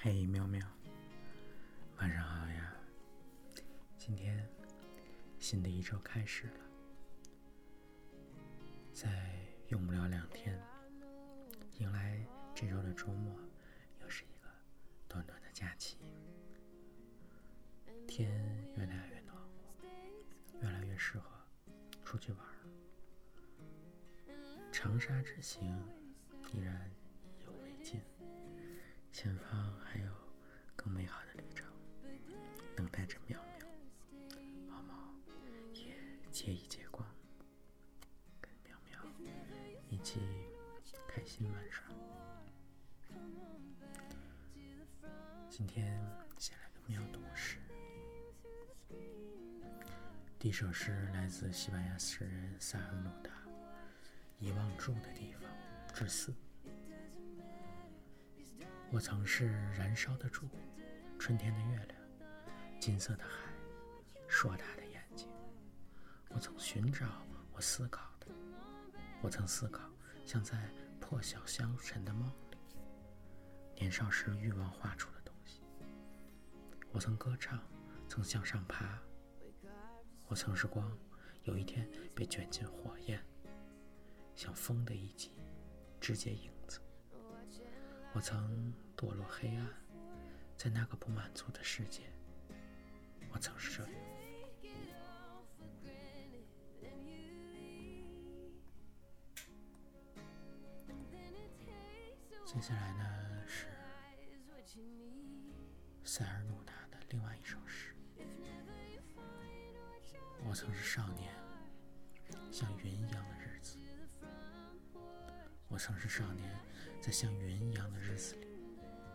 嘿，喵喵，晚上好呀！今天新的一周开始了，再用不了两天，迎来这周的周末，又是一个短短的假期。天越来越暖和，越来越适合出去玩儿。长沙之行依然意犹未尽。前方借一借光，跟苗苗一起开心玩耍。今天先来个妙读诗，第一首诗来自西班牙诗人萨尔努达，《遗忘住的地方之四》。我曾是燃烧的烛，春天的月亮，金色的海，硕大的。我曾寻找，我思考的，我曾思考，像在破晓香尘的梦里，年少时欲望画出的东西。我曾歌唱，曾向上爬。我曾是光，有一天被卷进火焰，像风的一击，直接影子。我曾堕落黑暗，在那个不满足的世界，我曾是这样。接下来呢是塞尔努达的另外一首诗。我曾是少年，像云一样的日子。我曾是少年。在像云一样的日子里，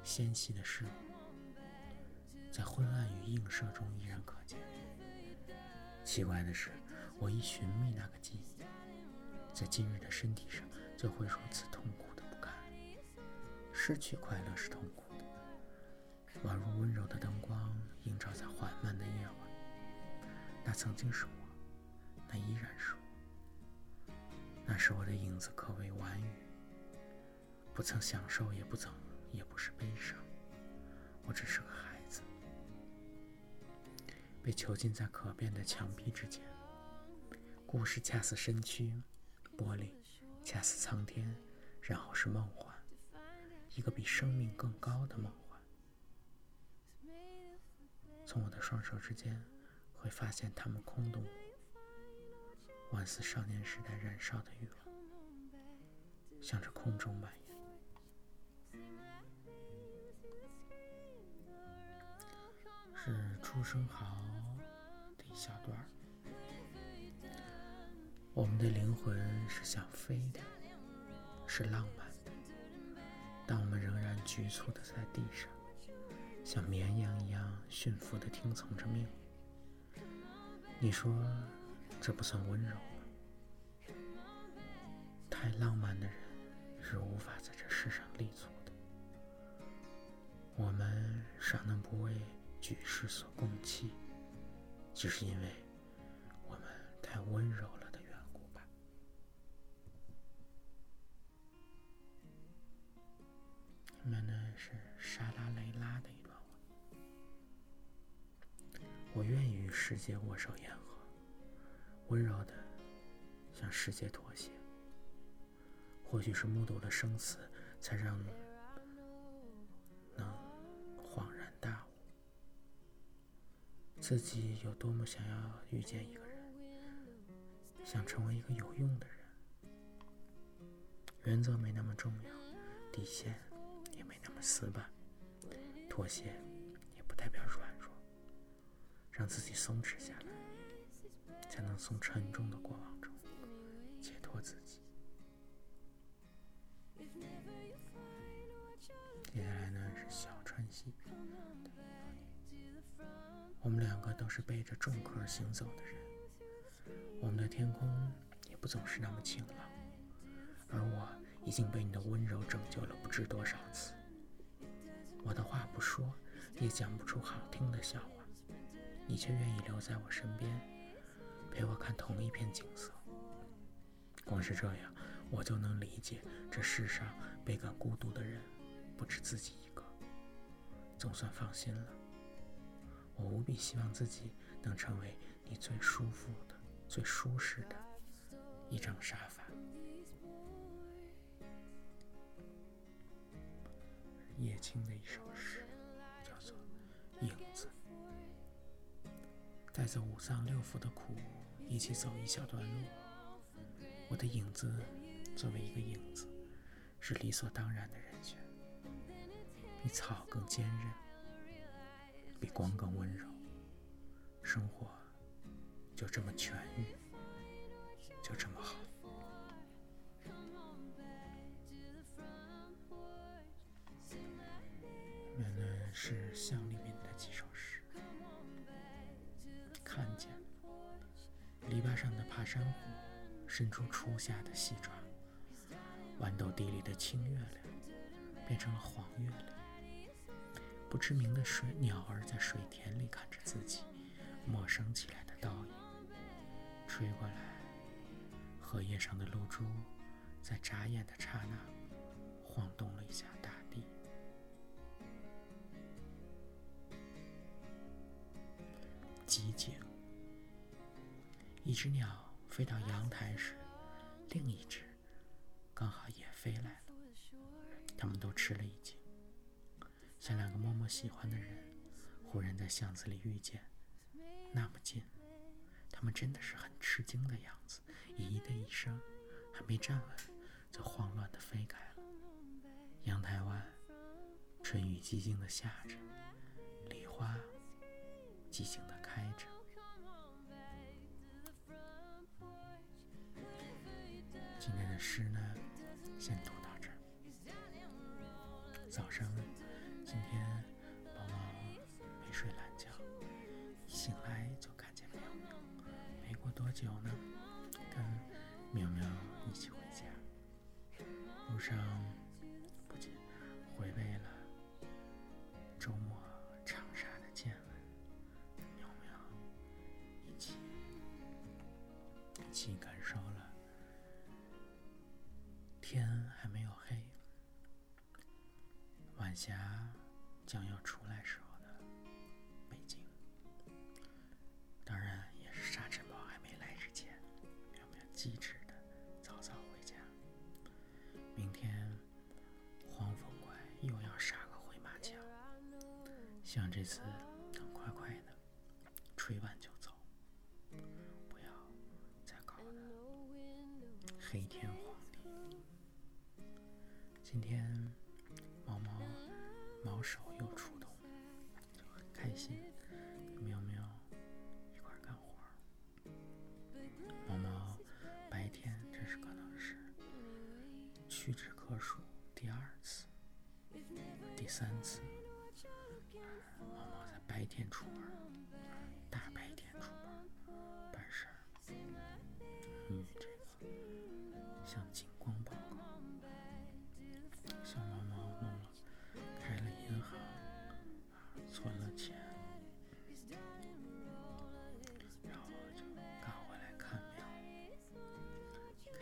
纤细的事物，在昏暗与映射中依然可见。奇怪的是，我一寻觅那个记忆，在今日的身体上就会如此痛苦。失去快乐是痛苦的，宛如温柔的灯光映照在缓慢的夜晚。那曾经是我，那依然是我，那时我的影子，可谓婉语。不曾享受，也不曾，也不是悲伤。我只是个孩子，被囚禁在可变的墙壁之间。故事恰似身躯，玻璃恰似苍天，然后是梦幻，一个比生命更高的梦幻。从我的双手之间，会发现它们空洞，宛似少年时代燃烧的欲望，向着空中蔓延。是朱生豪的一小段儿。我们的灵魂是想飞的，是浪漫，但我们仍然局促的在地上，像绵羊一样驯服的听从着命令。你说这不算温柔吗？太浪漫的人是无法在这世上立足的。我们尚能不为。举世所共弃，只是因为我们太温柔莎拉雷拉的一段话：我愿意与世界握手言和，温柔的向世界妥协。或许是目睹了生死，才让能恍然大悟。自己有多么想要遇见一个人，想成为一个有用的人。原则没那么重要，底线那么死板，妥协也不代表软弱。让自己松弛下来，才能从沉重的过往中解脱自己。接下来呢是小川西。我们两个都是背着重壳行走的人，我们的天空也不总是那么晴朗，而我已经被你的温柔拯救了不知多少次。我的话不说，也讲不出好听的笑话，你却愿意留在我身边，陪我看同一片景色。光是这样，我就能理解这世上倍感孤独的人不止自己一个。总算放心了。我无比希望自己能成为你最舒服的、最舒适的一张沙发。叶青的一首诗，叫做《影子》。带着五脏六腑的苦，一起走一小段路。我的影子，作为一个影子，是理所当然的人选。比草更坚韧，比光更温柔。生活就这么痊愈，山虎，伸出初夏的细爪；豌豆地里的青月亮，变成了黄月亮。不知名的水鸟儿在水田里看着自己陌生起来的倒影，吹过来，荷叶上的露珠在眨眼的刹那晃动了一下大地。寂静。一只鸟飞到阳台时，另一只刚好也飞来了，它们都吃了一惊。像两个默默喜欢的人，忽然在巷子里遇见，那么近，他们真的是很吃惊的样子。咦的一声，还没站稳，就慌乱地飞开了。阳台外，春雨寂静地下着，梨花寂静地开着。早上。今天宝宝没睡懒觉，一醒来就看见喵喵。没过多久呢，跟喵喵一起回家。路上不仅回味了周末长沙的见闻，喵喵一起一起感晚霞。将要出来时候的北京，当然也是沙尘暴还没来之前，有没有机智的早早回家？明天黄风怪又要杀个回马枪，希望这次手。又出动，就很开心，跟喵喵一块干活。毛毛白天这是可能是屈指可数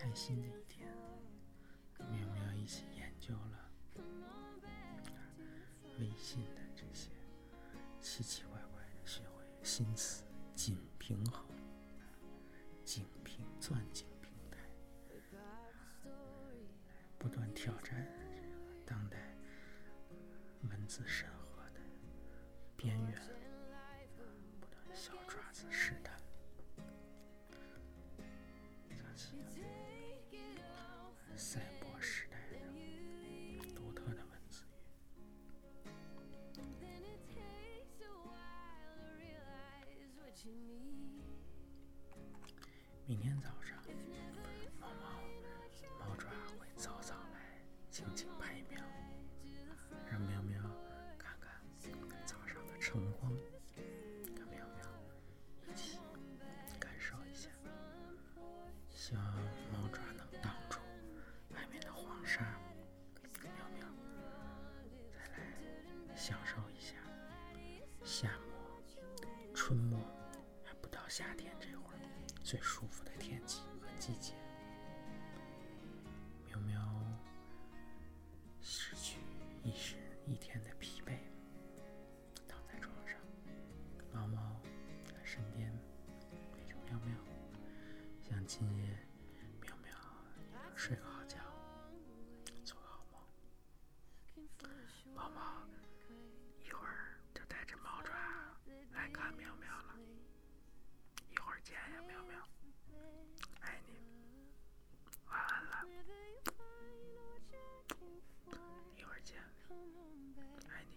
开心的一天，跟喵喵一起研究了微信的这些奇奇怪怪的，学会新词紧平衡、紧平钻紧平台，不断挑战这个当代文字审核的。边缘，不断小爪子试探，想起赛博时代的独特的文字语。明天早上，最舒哎呀，喵喵，爱你，晚安了，一会儿见，爱你。